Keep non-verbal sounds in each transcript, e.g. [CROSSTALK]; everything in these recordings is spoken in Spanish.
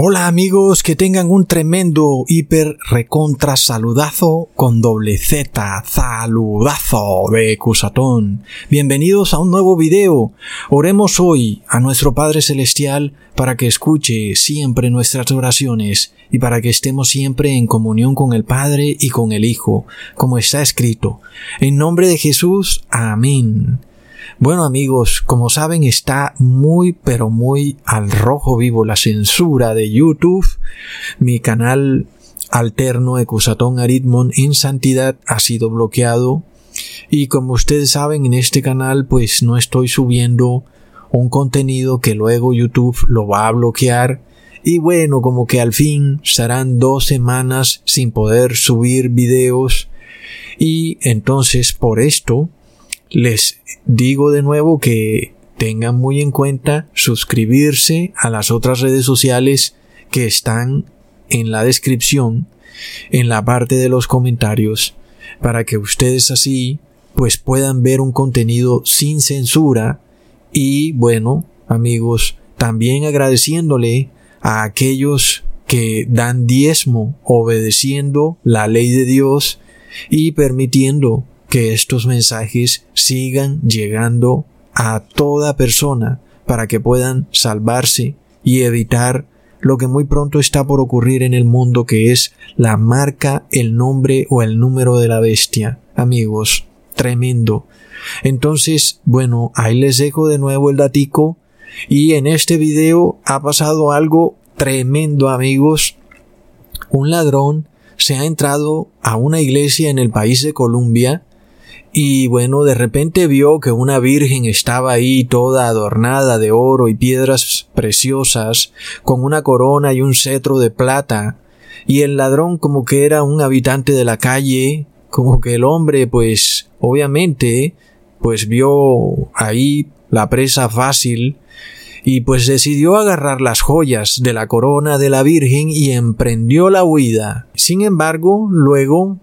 Hola amigos, que tengan un tremendo hiper recontra saludazo con doble Z, saludazo de Cusatón. Bienvenidos a un nuevo video. Oremos hoy a nuestro Padre Celestial para que escuche siempre nuestras oraciones y para que estemos siempre en comunión con el Padre y con el Hijo, como está escrito. En nombre de Jesús, amén. Bueno amigos, como saben está muy pero muy al rojo vivo la censura de YouTube. Mi canal alterno Ecusatón Aritmon en Santidad ha sido bloqueado. Y como ustedes saben en este canal pues no estoy subiendo un contenido que luego YouTube lo va a bloquear. Y bueno, como que al fin serán dos semanas sin poder subir videos. Y entonces por esto les digo de nuevo que tengan muy en cuenta suscribirse a las otras redes sociales que están en la descripción, en la parte de los comentarios, para que ustedes así pues puedan ver un contenido sin censura. Y bueno, amigos, también agradeciéndole a aquellos que dan diezmo obedeciendo la ley de Dios y permitiendo que estos mensajes sigan llegando a toda persona para que puedan salvarse y evitar lo que muy pronto está por ocurrir en el mundo que es la marca, el nombre o el número de la bestia. Amigos, tremendo. Entonces, bueno, ahí les dejo de nuevo el datico y en este video ha pasado algo tremendo, amigos. Un ladrón se ha entrado a una iglesia en el país de Colombia y bueno, de repente vio que una virgen estaba ahí toda adornada de oro y piedras preciosas, con una corona y un cetro de plata, y el ladrón como que era un habitante de la calle, como que el hombre pues obviamente pues vio ahí la presa fácil, y pues decidió agarrar las joyas de la corona de la Virgen y emprendió la huida. Sin embargo, luego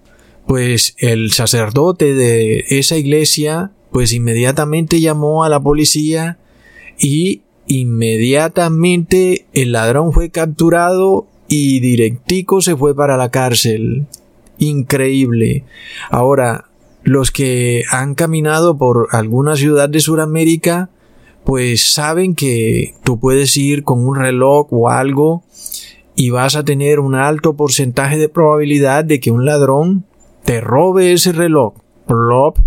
pues el sacerdote de esa iglesia pues inmediatamente llamó a la policía y inmediatamente el ladrón fue capturado y directico se fue para la cárcel. Increíble. Ahora, los que han caminado por alguna ciudad de Sudamérica, pues saben que tú puedes ir con un reloj o algo y vas a tener un alto porcentaje de probabilidad de que un ladrón te robe ese reloj. Plop.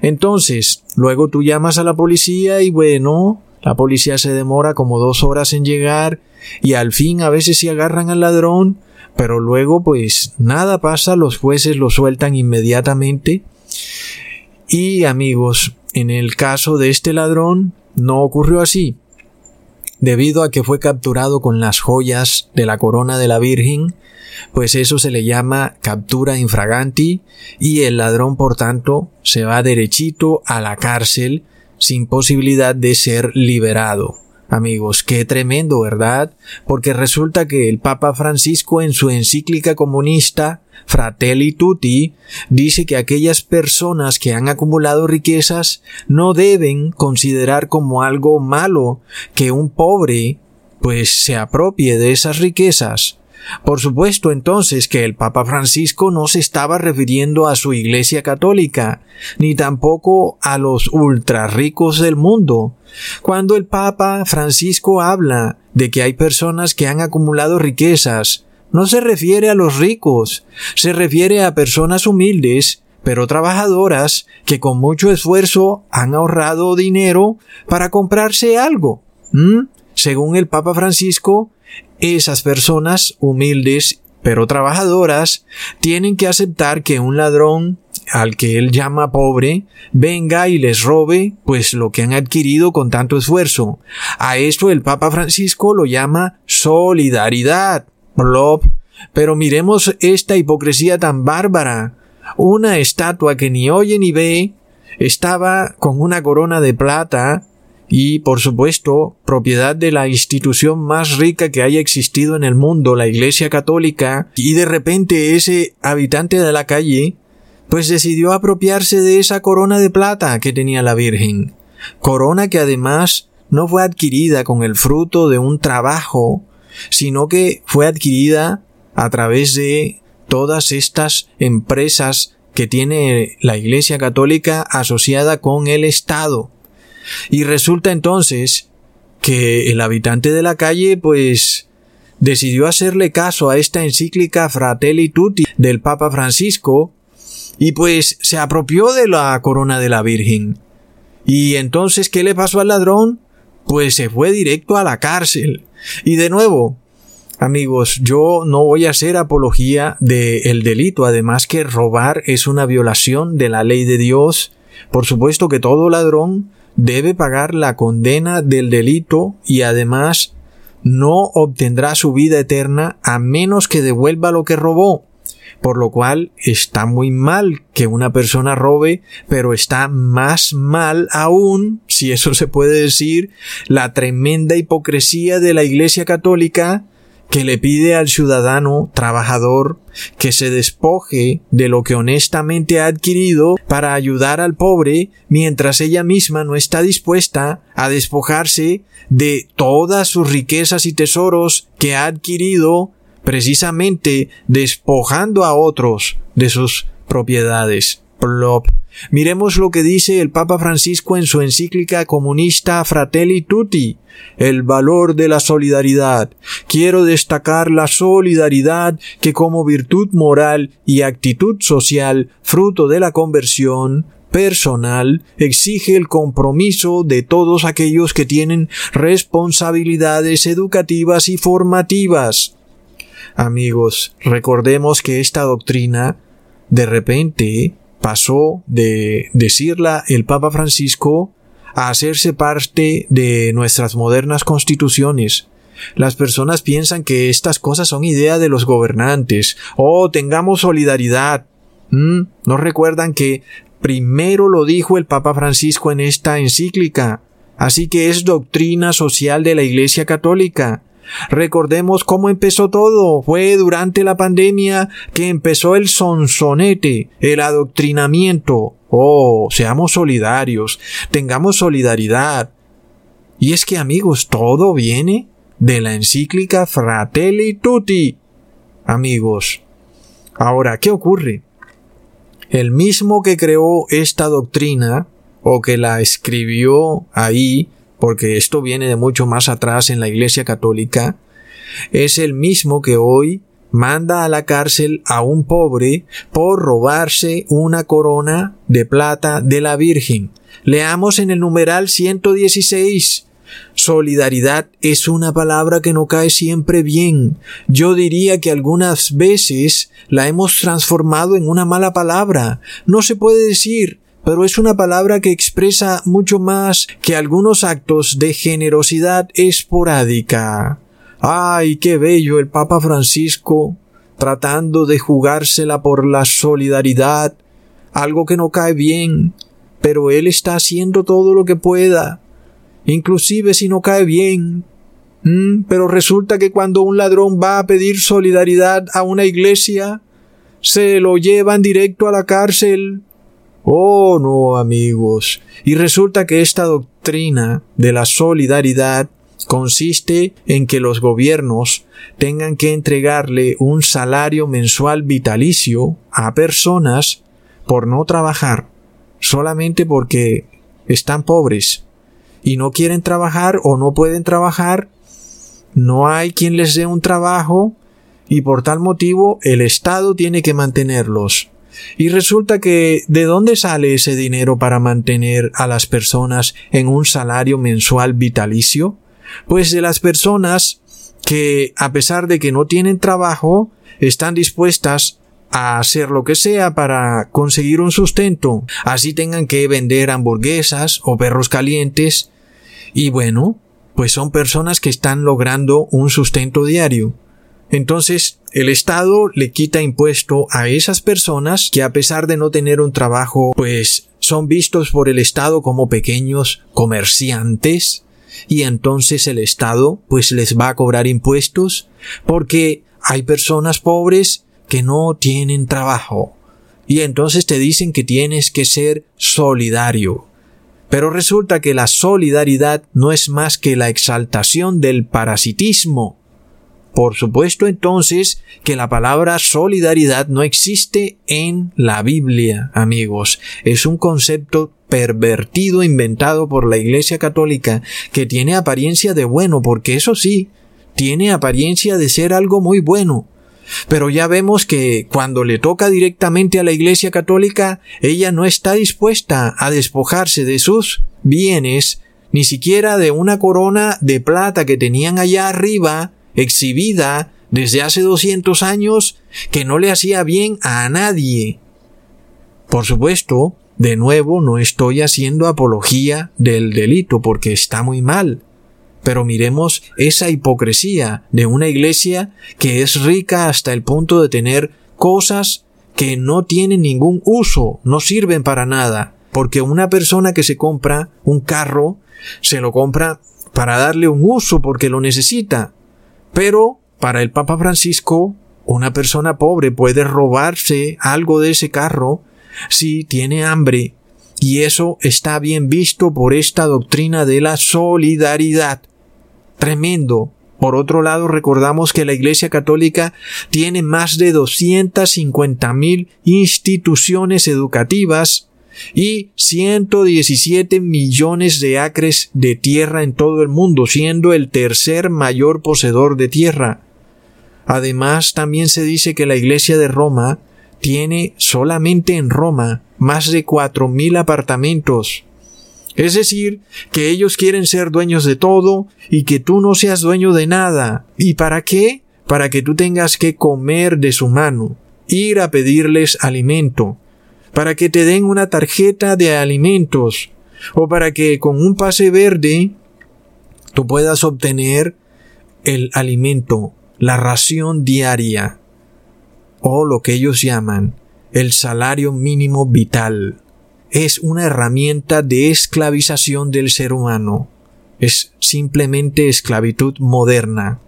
Entonces, luego tú llamas a la policía y bueno, la policía se demora como dos horas en llegar y al fin a veces sí agarran al ladrón, pero luego pues nada pasa, los jueces lo sueltan inmediatamente. Y amigos, en el caso de este ladrón no ocurrió así. Debido a que fue capturado con las joyas de la corona de la Virgen, pues eso se le llama captura infraganti y el ladrón por tanto se va derechito a la cárcel sin posibilidad de ser liberado. Amigos, qué tremendo, ¿verdad? Porque resulta que el Papa Francisco en su encíclica comunista Fratelli Tutti dice que aquellas personas que han acumulado riquezas no deben considerar como algo malo que un pobre pues se apropie de esas riquezas, por supuesto entonces que el Papa Francisco no se estaba refiriendo a su Iglesia católica, ni tampoco a los ultra ricos del mundo. Cuando el Papa Francisco habla de que hay personas que han acumulado riquezas, no se refiere a los ricos, se refiere a personas humildes, pero trabajadoras, que con mucho esfuerzo han ahorrado dinero para comprarse algo. Según el Papa Francisco, esas personas humildes pero trabajadoras tienen que aceptar que un ladrón al que él llama pobre venga y les robe pues lo que han adquirido con tanto esfuerzo. A esto el Papa Francisco lo llama solidaridad. Pero miremos esta hipocresía tan bárbara. Una estatua que ni oye ni ve estaba con una corona de plata y, por supuesto, propiedad de la institución más rica que haya existido en el mundo, la Iglesia Católica, y de repente ese habitante de la calle, pues decidió apropiarse de esa corona de plata que tenía la Virgen, corona que además no fue adquirida con el fruto de un trabajo sino que fue adquirida a través de todas estas empresas que tiene la Iglesia Católica asociada con el Estado. Y resulta entonces que el habitante de la calle pues decidió hacerle caso a esta encíclica Fratelli Tutti del Papa Francisco y pues se apropió de la corona de la Virgen. Y entonces, ¿qué le pasó al ladrón? Pues se fue directo a la cárcel. Y de nuevo, amigos, yo no voy a hacer apología del delito, además que robar es una violación de la ley de Dios. Por supuesto que todo ladrón debe pagar la condena del delito y además no obtendrá su vida eterna a menos que devuelva lo que robó. Por lo cual está muy mal que una persona robe, pero está más mal aún, si eso se puede decir, la tremenda hipocresía de la Iglesia Católica que le pide al ciudadano trabajador que se despoje de lo que honestamente ha adquirido para ayudar al pobre mientras ella misma no está dispuesta a despojarse de todas sus riquezas y tesoros que ha adquirido precisamente despojando a otros de sus propiedades. Miremos lo que dice el Papa Francisco en su encíclica comunista Fratelli Tutti, el valor de la solidaridad. Quiero destacar la solidaridad que como virtud moral y actitud social, fruto de la conversión, personal exige el compromiso de todos aquellos que tienen responsabilidades educativas y formativas. Amigos, recordemos que esta doctrina de repente pasó de decirla el Papa Francisco a hacerse parte de nuestras modernas constituciones. Las personas piensan que estas cosas son idea de los gobernantes. Oh, tengamos solidaridad. ¿Mm? ¿No recuerdan que primero lo dijo el Papa Francisco en esta encíclica? Así que es doctrina social de la Iglesia Católica. Recordemos cómo empezó todo. Fue durante la pandemia que empezó el sonsonete, el adoctrinamiento. Oh, seamos solidarios, tengamos solidaridad. Y es que amigos, todo viene de la encíclica Fratelli Tutti. Amigos, ahora, ¿qué ocurre? El mismo que creó esta doctrina, o que la escribió ahí, porque esto viene de mucho más atrás en la Iglesia Católica, es el mismo que hoy manda a la cárcel a un pobre por robarse una corona de plata de la Virgen. Leamos en el numeral 116. Solidaridad es una palabra que no cae siempre bien. Yo diría que algunas veces la hemos transformado en una mala palabra. No se puede decir pero es una palabra que expresa mucho más que algunos actos de generosidad esporádica. ¡Ay, qué bello el Papa Francisco! tratando de jugársela por la solidaridad, algo que no cae bien, pero él está haciendo todo lo que pueda, inclusive si no cae bien. Mm, pero resulta que cuando un ladrón va a pedir solidaridad a una iglesia, se lo llevan directo a la cárcel Oh, no, amigos. Y resulta que esta doctrina de la solidaridad consiste en que los gobiernos tengan que entregarle un salario mensual vitalicio a personas por no trabajar, solamente porque están pobres y no quieren trabajar o no pueden trabajar, no hay quien les dé un trabajo y por tal motivo el Estado tiene que mantenerlos. Y resulta que ¿de dónde sale ese dinero para mantener a las personas en un salario mensual vitalicio? Pues de las personas que, a pesar de que no tienen trabajo, están dispuestas a hacer lo que sea para conseguir un sustento, así tengan que vender hamburguesas o perros calientes, y bueno, pues son personas que están logrando un sustento diario. Entonces, el Estado le quita impuesto a esas personas que a pesar de no tener un trabajo, pues son vistos por el Estado como pequeños comerciantes y entonces el Estado pues les va a cobrar impuestos porque hay personas pobres que no tienen trabajo y entonces te dicen que tienes que ser solidario. Pero resulta que la solidaridad no es más que la exaltación del parasitismo Por supuesto entonces que la palabra solidaridad no existe en la Biblia, amigos. Es un concepto pervertido inventado por la Iglesia Católica que tiene apariencia de bueno, porque eso sí, tiene apariencia de ser algo muy bueno. Pero ya vemos que cuando le toca directamente a la Iglesia Católica, ella no está dispuesta a despojarse de sus bienes, ni siquiera de una corona de plata que tenían allá arriba, exhibida desde hace 200 años, que no le hacía bien a nadie. Por supuesto, de nuevo no estoy haciendo apología del delito porque está muy mal. Pero miremos esa hipocresía de una iglesia que es rica hasta el punto de tener cosas que no tienen ningún uso, no sirven para nada. Porque una persona que se compra un carro, se lo compra para darle un uso porque lo necesita. Pero para el Papa Francisco, una persona pobre puede robarse algo de ese carro si tiene hambre. Y eso está bien visto por esta doctrina de la solidaridad. Tremendo. Por otro lado, recordamos que la Iglesia Católica tiene más de 250 mil instituciones educativas y 117 millones de acres de tierra en todo el mundo, siendo el tercer mayor poseedor de tierra. Además, también se dice que la Iglesia de Roma tiene solamente en Roma más de cuatro mil apartamentos. Es decir, que ellos quieren ser dueños de todo y que tú no seas dueño de nada. ¿Y para qué? Para que tú tengas que comer de su mano, ir a pedirles alimento, para que te den una tarjeta de alimentos o para que con un pase verde tú puedas obtener el alimento, la ración diaria o lo que ellos llaman el salario mínimo vital. Es una herramienta de esclavización del ser humano. Es simplemente esclavitud moderna.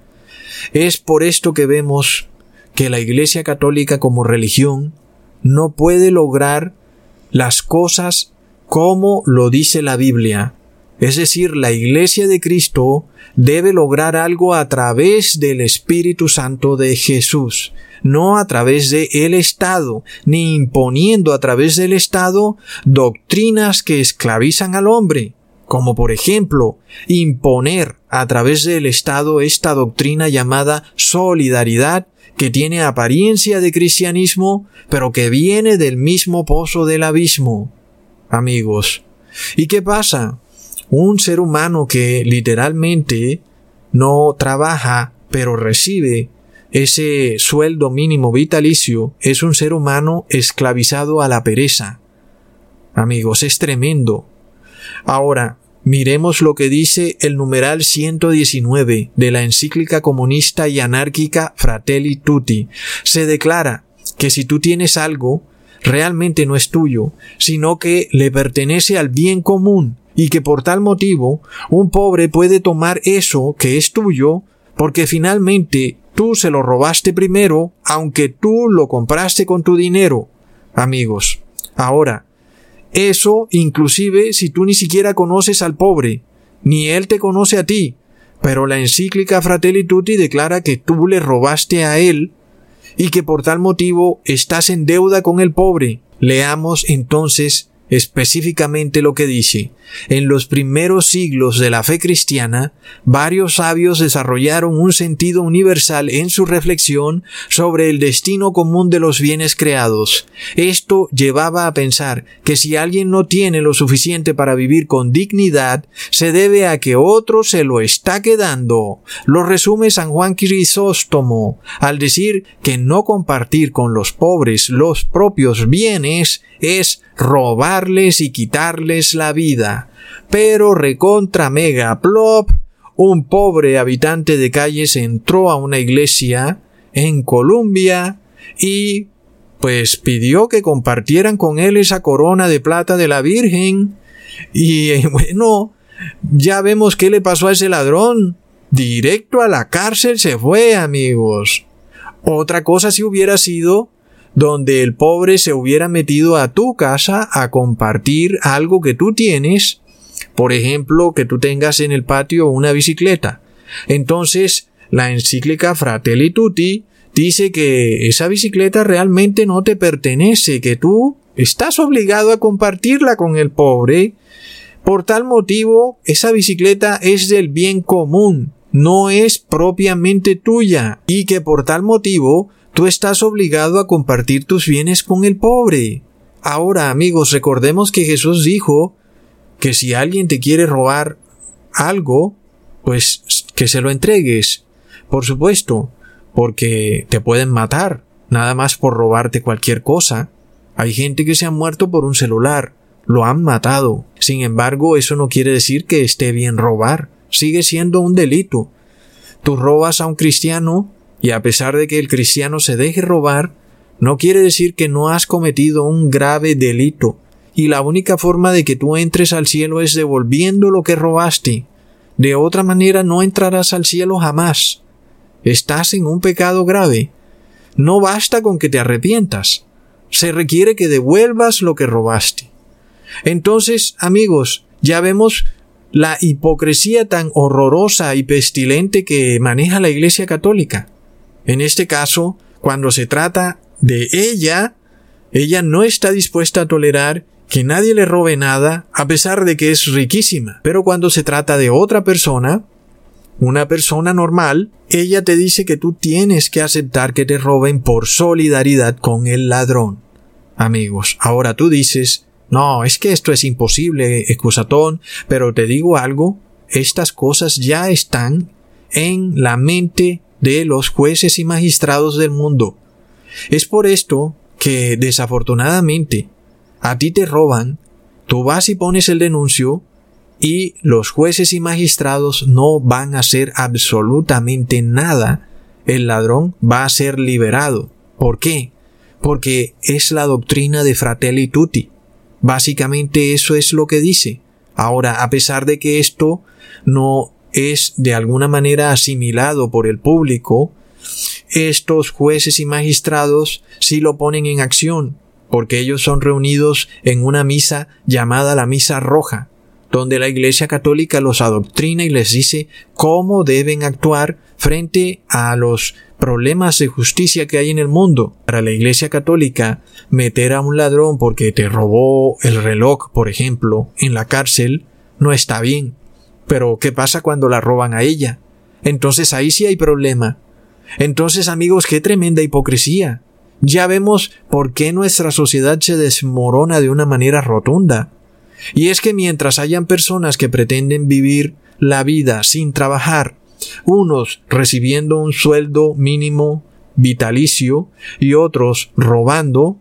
Es por esto que vemos que la Iglesia Católica como religión no puede lograr las cosas como lo dice la Biblia. Es decir, la Iglesia de Cristo debe lograr algo a través del Espíritu Santo de Jesús, no a través de el Estado, ni imponiendo a través del Estado doctrinas que esclavizan al hombre, como por ejemplo imponer a través del Estado esta doctrina llamada solidaridad que tiene apariencia de cristianismo, pero que viene del mismo pozo del abismo. Amigos, ¿y qué pasa? Un ser humano que literalmente no trabaja, pero recibe ese sueldo mínimo vitalicio, es un ser humano esclavizado a la pereza. Amigos, es tremendo. Ahora, Miremos lo que dice el numeral 119 de la encíclica comunista y anárquica Fratelli Tutti. Se declara que si tú tienes algo, realmente no es tuyo, sino que le pertenece al bien común y que por tal motivo un pobre puede tomar eso que es tuyo porque finalmente tú se lo robaste primero aunque tú lo compraste con tu dinero. Amigos, ahora, eso inclusive si tú ni siquiera conoces al pobre, ni él te conoce a ti. Pero la encíclica Fratelli Tutti declara que tú le robaste a él y que por tal motivo estás en deuda con el pobre. Leamos entonces específicamente lo que dice. En los primeros siglos de la fe cristiana, varios sabios desarrollaron un sentido universal en su reflexión sobre el destino común de los bienes creados. Esto llevaba a pensar que si alguien no tiene lo suficiente para vivir con dignidad, se debe a que otro se lo está quedando. Lo resume San Juan Crisóstomo al decir que no compartir con los pobres los propios bienes es robarles y quitarles la vida. Pero recontra mega plop, un pobre habitante de calles entró a una iglesia en Colombia y pues pidió que compartieran con él esa corona de plata de la Virgen. Y [LAUGHS] bueno, ya vemos qué le pasó a ese ladrón. Directo a la cárcel se fue, amigos. Otra cosa si hubiera sido donde el pobre se hubiera metido a tu casa a compartir algo que tú tienes, por ejemplo, que tú tengas en el patio una bicicleta. Entonces, la encíclica Fratelli Tutti dice que esa bicicleta realmente no te pertenece, que tú estás obligado a compartirla con el pobre. Por tal motivo, esa bicicleta es del bien común, no es propiamente tuya, y que por tal motivo tú estás obligado a compartir tus bienes con el pobre. Ahora, amigos, recordemos que Jesús dijo que si alguien te quiere robar algo, pues que se lo entregues. Por supuesto, porque te pueden matar, nada más por robarte cualquier cosa. Hay gente que se ha muerto por un celular, lo han matado. Sin embargo, eso no quiere decir que esté bien robar, sigue siendo un delito. Tú robas a un cristiano y a pesar de que el cristiano se deje robar, no quiere decir que no has cometido un grave delito. Y la única forma de que tú entres al cielo es devolviendo lo que robaste. De otra manera no entrarás al cielo jamás. Estás en un pecado grave. No basta con que te arrepientas se requiere que devuelvas lo que robaste. Entonces, amigos, ya vemos la hipocresía tan horrorosa y pestilente que maneja la Iglesia Católica. En este caso, cuando se trata de ella, ella no está dispuesta a tolerar que nadie le robe nada, a pesar de que es riquísima. Pero cuando se trata de otra persona, una persona normal, ella te dice que tú tienes que aceptar que te roben por solidaridad con el ladrón amigos. Ahora tú dices, no, es que esto es imposible, excusatón, pero te digo algo, estas cosas ya están en la mente de los jueces y magistrados del mundo. Es por esto que desafortunadamente a ti te roban, tú vas y pones el denuncio y los jueces y magistrados no van a hacer absolutamente nada. El ladrón va a ser liberado. ¿Por qué? porque es la doctrina de Fratelli Tutti. Básicamente eso es lo que dice. Ahora, a pesar de que esto no es de alguna manera asimilado por el público, estos jueces y magistrados sí lo ponen en acción, porque ellos son reunidos en una misa llamada la Misa Roja, donde la Iglesia Católica los adoctrina y les dice cómo deben actuar frente a los problemas de justicia que hay en el mundo. Para la Iglesia Católica, meter a un ladrón porque te robó el reloj, por ejemplo, en la cárcel, no está bien. Pero, ¿qué pasa cuando la roban a ella? Entonces ahí sí hay problema. Entonces, amigos, qué tremenda hipocresía. Ya vemos por qué nuestra sociedad se desmorona de una manera rotunda. Y es que mientras hayan personas que pretenden vivir la vida sin trabajar, unos recibiendo un sueldo mínimo vitalicio y otros robando,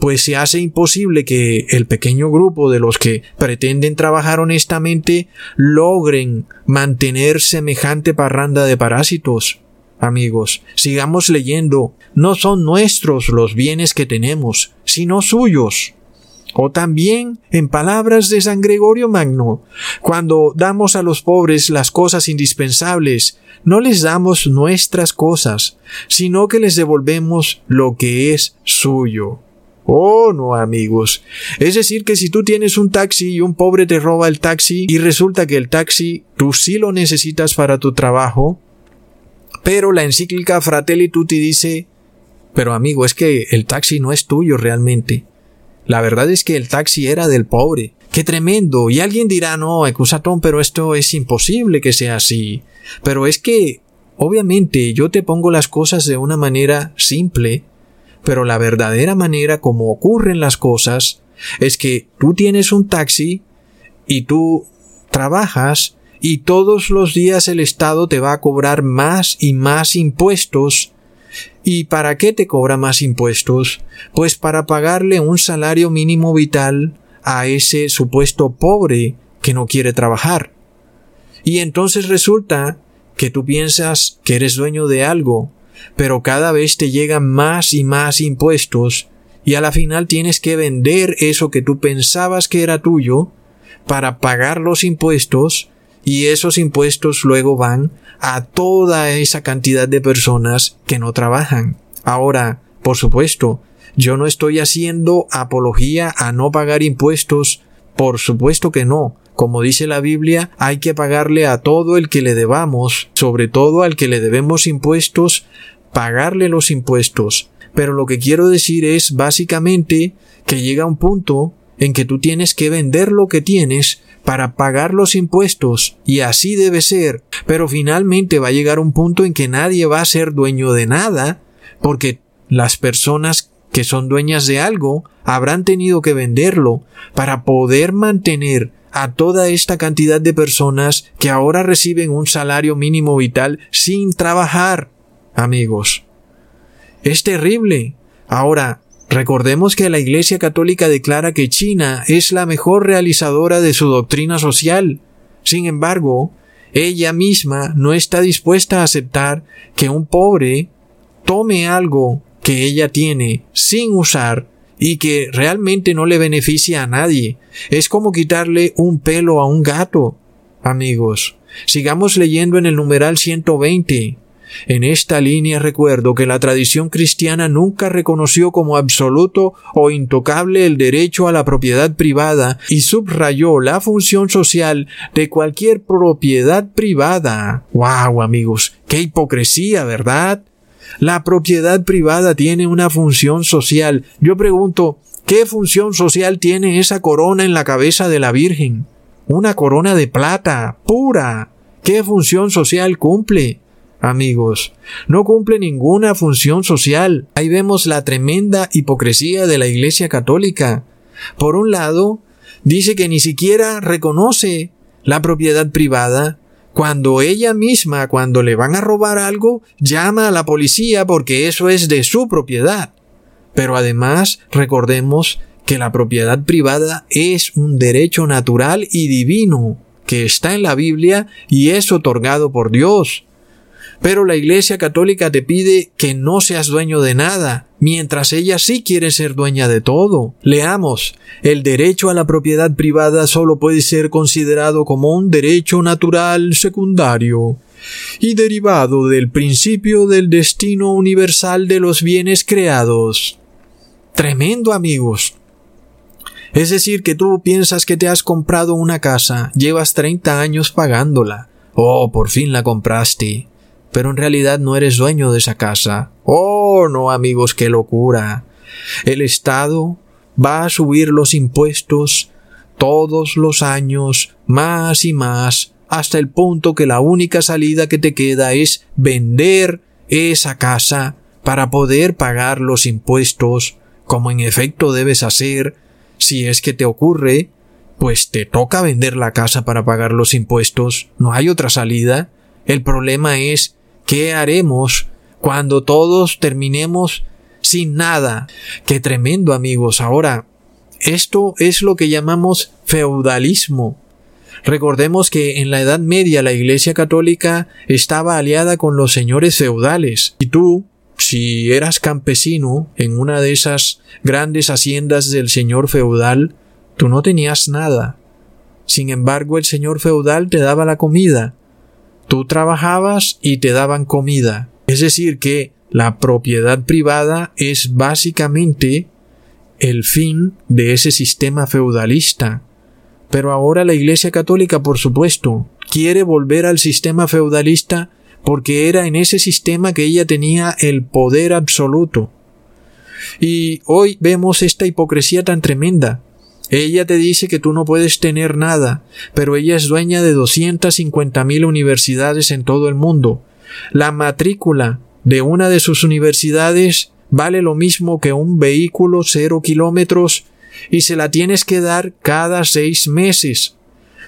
pues se hace imposible que el pequeño grupo de los que pretenden trabajar honestamente logren mantener semejante parranda de parásitos. Amigos, sigamos leyendo. No son nuestros los bienes que tenemos, sino suyos. O también, en palabras de San Gregorio Magno, cuando damos a los pobres las cosas indispensables, no les damos nuestras cosas, sino que les devolvemos lo que es suyo. Oh, no, amigos. Es decir, que si tú tienes un taxi y un pobre te roba el taxi y resulta que el taxi tú sí lo necesitas para tu trabajo, pero la encíclica Fratelli Tutti dice, pero amigo, es que el taxi no es tuyo realmente. La verdad es que el taxi era del pobre. ¡Qué tremendo! Y alguien dirá, no, Ecusatón, pero esto es imposible que sea así. Pero es que, obviamente, yo te pongo las cosas de una manera simple, pero la verdadera manera como ocurren las cosas es que tú tienes un taxi y tú trabajas y todos los días el Estado te va a cobrar más y más impuestos ¿Y para qué te cobra más impuestos? Pues para pagarle un salario mínimo vital a ese supuesto pobre que no quiere trabajar. Y entonces resulta que tú piensas que eres dueño de algo, pero cada vez te llegan más y más impuestos y a la final tienes que vender eso que tú pensabas que era tuyo para pagar los impuestos y esos impuestos luego van a toda esa cantidad de personas que no trabajan. Ahora, por supuesto, yo no estoy haciendo apología a no pagar impuestos, por supuesto que no. Como dice la Biblia, hay que pagarle a todo el que le debamos, sobre todo al que le debemos impuestos, pagarle los impuestos. Pero lo que quiero decir es básicamente que llega un punto en que tú tienes que vender lo que tienes para pagar los impuestos, y así debe ser, pero finalmente va a llegar un punto en que nadie va a ser dueño de nada, porque las personas que son dueñas de algo habrán tenido que venderlo para poder mantener a toda esta cantidad de personas que ahora reciben un salario mínimo vital sin trabajar. Amigos, es terrible. Ahora, recordemos que la Iglesia Católica declara que China es la mejor realizadora de su doctrina social. Sin embargo, ella misma no está dispuesta a aceptar que un pobre tome algo que ella tiene sin usar y que realmente no le beneficia a nadie. Es como quitarle un pelo a un gato. Amigos, sigamos leyendo en el numeral 120. En esta línea recuerdo que la tradición cristiana nunca reconoció como absoluto o intocable el derecho a la propiedad privada y subrayó la función social de cualquier propiedad privada. ¡Wow, amigos! ¡Qué hipocresía, ¿verdad? La propiedad privada tiene una función social. Yo pregunto, ¿qué función social tiene esa corona en la cabeza de la Virgen? Una corona de plata, pura. ¿Qué función social cumple? Amigos, no cumple ninguna función social. Ahí vemos la tremenda hipocresía de la Iglesia Católica. Por un lado, dice que ni siquiera reconoce la propiedad privada, cuando ella misma, cuando le van a robar algo, llama a la policía porque eso es de su propiedad. Pero además, recordemos que la propiedad privada es un derecho natural y divino que está en la Biblia y es otorgado por Dios. Pero la Iglesia Católica te pide que no seas dueño de nada, mientras ella sí quiere ser dueña de todo. Leamos, el derecho a la propiedad privada solo puede ser considerado como un derecho natural secundario y derivado del principio del destino universal de los bienes creados. Tremendo amigos. Es decir, que tú piensas que te has comprado una casa, llevas 30 años pagándola. Oh, por fin la compraste pero en realidad no eres dueño de esa casa. Oh, no, amigos, qué locura. El Estado va a subir los impuestos todos los años, más y más, hasta el punto que la única salida que te queda es vender esa casa para poder pagar los impuestos, como en efecto debes hacer, si es que te ocurre, pues te toca vender la casa para pagar los impuestos, no hay otra salida. El problema es ¿Qué haremos cuando todos terminemos sin nada? Qué tremendo amigos. Ahora, esto es lo que llamamos feudalismo. Recordemos que en la Edad Media la Iglesia Católica estaba aliada con los señores feudales. Y tú, si eras campesino en una de esas grandes haciendas del señor feudal, tú no tenías nada. Sin embargo, el señor feudal te daba la comida, Tú trabajabas y te daban comida. Es decir, que la propiedad privada es básicamente el fin de ese sistema feudalista. Pero ahora la Iglesia Católica, por supuesto, quiere volver al sistema feudalista porque era en ese sistema que ella tenía el poder absoluto. Y hoy vemos esta hipocresía tan tremenda. Ella te dice que tú no puedes tener nada, pero ella es dueña de 250 mil universidades en todo el mundo. La matrícula de una de sus universidades vale lo mismo que un vehículo cero kilómetros y se la tienes que dar cada seis meses.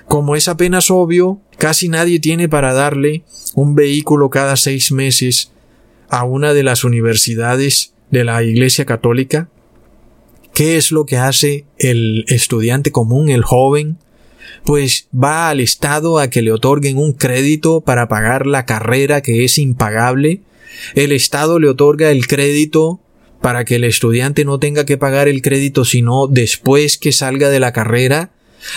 Como es apenas obvio, casi nadie tiene para darle un vehículo cada seis meses a una de las universidades de la Iglesia Católica. ¿Qué es lo que hace el estudiante común, el joven? Pues va al Estado a que le otorguen un crédito para pagar la carrera que es impagable. El Estado le otorga el crédito para que el estudiante no tenga que pagar el crédito sino después que salga de la carrera.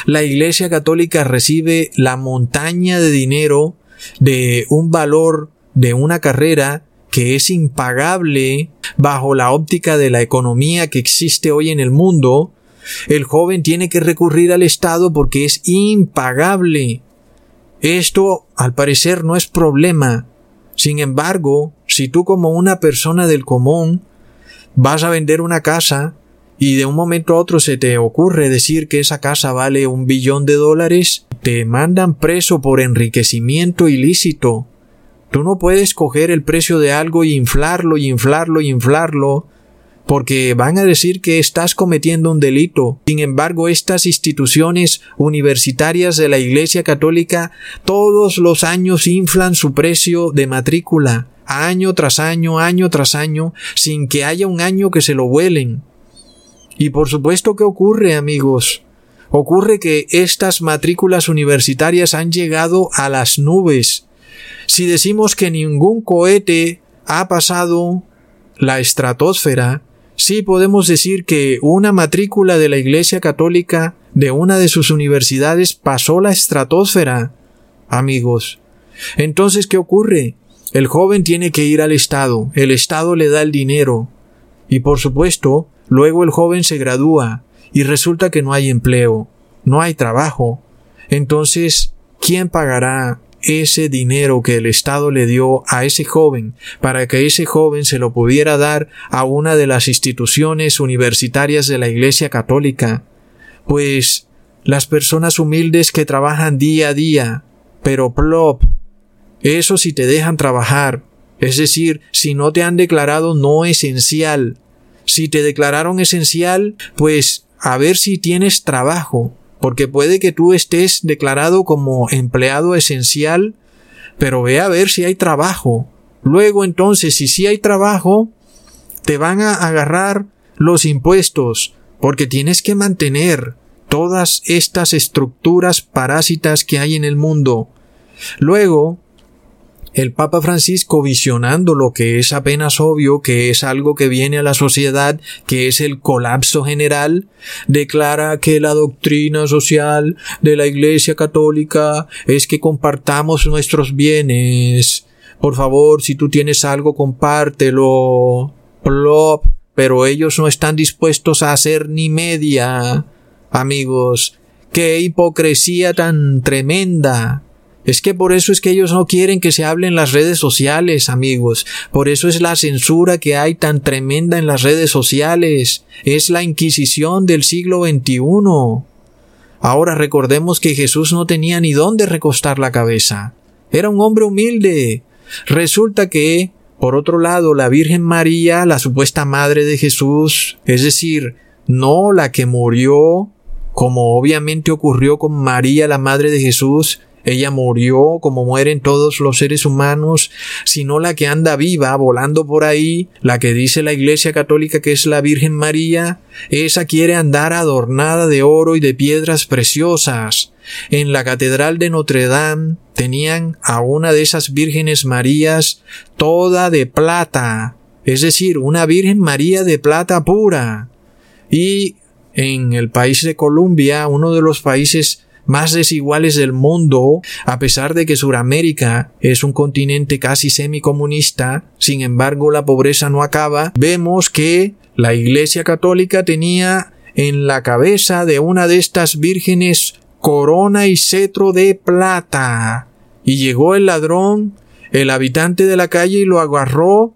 La Iglesia Católica recibe la montaña de dinero de un valor de una carrera que es impagable bajo la óptica de la economía que existe hoy en el mundo, el joven tiene que recurrir al Estado porque es impagable. Esto, al parecer, no es problema. Sin embargo, si tú como una persona del común vas a vender una casa y de un momento a otro se te ocurre decir que esa casa vale un billón de dólares, te mandan preso por enriquecimiento ilícito. Tú no puedes coger el precio de algo y inflarlo y inflarlo y inflarlo porque van a decir que estás cometiendo un delito. Sin embargo, estas instituciones universitarias de la Iglesia Católica todos los años inflan su precio de matrícula, año tras año, año tras año, sin que haya un año que se lo vuelen. Y por supuesto que ocurre, amigos. Ocurre que estas matrículas universitarias han llegado a las nubes. Si decimos que ningún cohete ha pasado la estratosfera, sí podemos decir que una matrícula de la Iglesia Católica de una de sus universidades pasó la estratosfera. Amigos. Entonces, ¿qué ocurre? El joven tiene que ir al Estado, el Estado le da el dinero. Y por supuesto, luego el joven se gradúa y resulta que no hay empleo, no hay trabajo. Entonces, ¿quién pagará ese dinero que el Estado le dio a ese joven para que ese joven se lo pudiera dar a una de las instituciones universitarias de la Iglesia Católica. Pues las personas humildes que trabajan día a día, pero plop, eso si te dejan trabajar, es decir, si no te han declarado no esencial. Si te declararon esencial, pues a ver si tienes trabajo, porque puede que tú estés declarado como empleado esencial, pero ve a ver si hay trabajo. Luego entonces, si sí hay trabajo, te van a agarrar los impuestos, porque tienes que mantener todas estas estructuras parásitas que hay en el mundo. Luego, el Papa Francisco visionando lo que es apenas obvio, que es algo que viene a la sociedad, que es el colapso general, declara que la doctrina social de la Iglesia Católica es que compartamos nuestros bienes. Por favor, si tú tienes algo, compártelo. Plop. Pero ellos no están dispuestos a hacer ni media. Amigos, qué hipocresía tan tremenda. Es que por eso es que ellos no quieren que se hable en las redes sociales, amigos. Por eso es la censura que hay tan tremenda en las redes sociales. Es la Inquisición del siglo XXI. Ahora recordemos que Jesús no tenía ni dónde recostar la cabeza. Era un hombre humilde. Resulta que, por otro lado, la Virgen María, la supuesta madre de Jesús, es decir, no la que murió, como obviamente ocurrió con María, la madre de Jesús, ella murió como mueren todos los seres humanos, sino la que anda viva, volando por ahí, la que dice la Iglesia Católica que es la Virgen María, esa quiere andar adornada de oro y de piedras preciosas. En la Catedral de Notre Dame tenían a una de esas Vírgenes Marías toda de plata, es decir, una Virgen María de plata pura. Y en el país de Colombia, uno de los países más desiguales del mundo, a pesar de que Sudamérica es un continente casi semicomunista, sin embargo la pobreza no acaba, vemos que la Iglesia Católica tenía en la cabeza de una de estas vírgenes corona y cetro de plata. Y llegó el ladrón, el habitante de la calle, y lo agarró.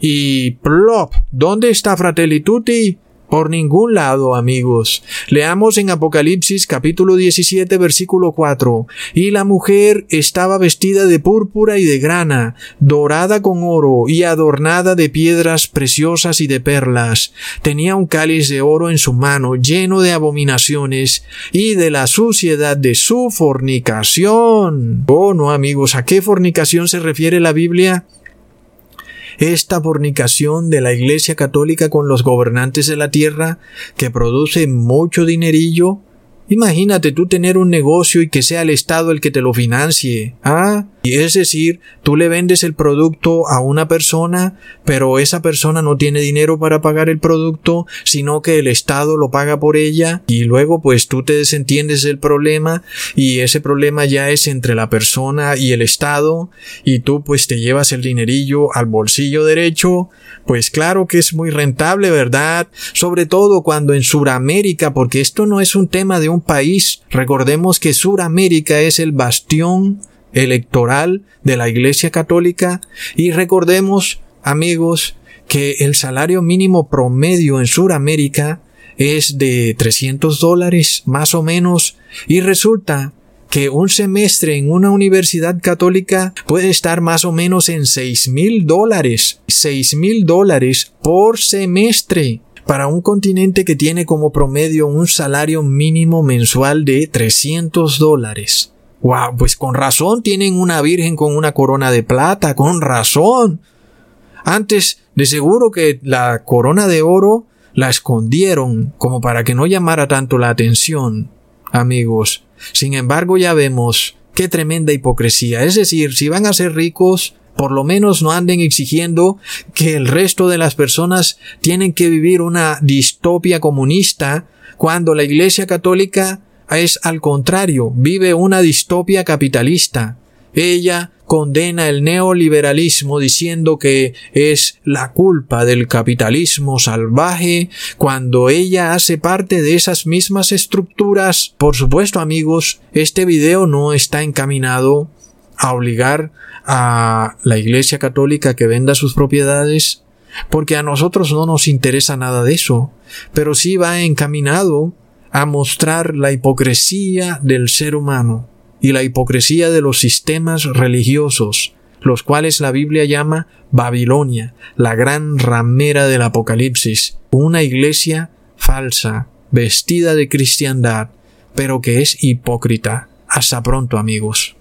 Y plop, ¿dónde está Fratelli Tutti? Por ningún lado, amigos. Leamos en Apocalipsis capítulo 17 versículo 4. Y la mujer estaba vestida de púrpura y de grana, dorada con oro y adornada de piedras preciosas y de perlas. Tenía un cáliz de oro en su mano lleno de abominaciones y de la suciedad de su fornicación. Oh, no, amigos, ¿a qué fornicación se refiere la Biblia? Esta fornicación de la Iglesia Católica con los gobernantes de la tierra que produce mucho dinerillo. Imagínate tú tener un negocio y que sea el Estado el que te lo financie. ¿Ah? Y es decir, tú le vendes el producto a una persona, pero esa persona no tiene dinero para pagar el producto, sino que el Estado lo paga por ella y luego pues tú te desentiendes del problema y ese problema ya es entre la persona y el Estado y tú pues te llevas el dinerillo al bolsillo derecho, pues claro que es muy rentable, ¿verdad? Sobre todo cuando en Suramérica, porque esto no es un tema de un país, recordemos que Suramérica es el bastión electoral de la Iglesia Católica y recordemos, amigos, que el salario mínimo promedio en Sudamérica es de 300 dólares más o menos y resulta que un semestre en una universidad católica puede estar más o menos en 6 mil dólares. 6 mil dólares por semestre para un continente que tiene como promedio un salario mínimo mensual de 300 dólares. Wow, pues con razón tienen una virgen con una corona de plata, con razón. Antes, de seguro que la corona de oro la escondieron como para que no llamara tanto la atención, amigos. Sin embargo, ya vemos qué tremenda hipocresía. Es decir, si van a ser ricos, por lo menos no anden exigiendo que el resto de las personas tienen que vivir una distopia comunista cuando la Iglesia Católica es al contrario, vive una distopia capitalista. Ella condena el neoliberalismo diciendo que es la culpa del capitalismo salvaje cuando ella hace parte de esas mismas estructuras. Por supuesto amigos, este video no está encaminado a obligar a la Iglesia Católica que venda sus propiedades porque a nosotros no nos interesa nada de eso, pero sí va encaminado a mostrar la hipocresía del ser humano y la hipocresía de los sistemas religiosos, los cuales la Biblia llama Babilonia, la gran ramera del Apocalipsis, una iglesia falsa, vestida de cristiandad, pero que es hipócrita. Hasta pronto amigos.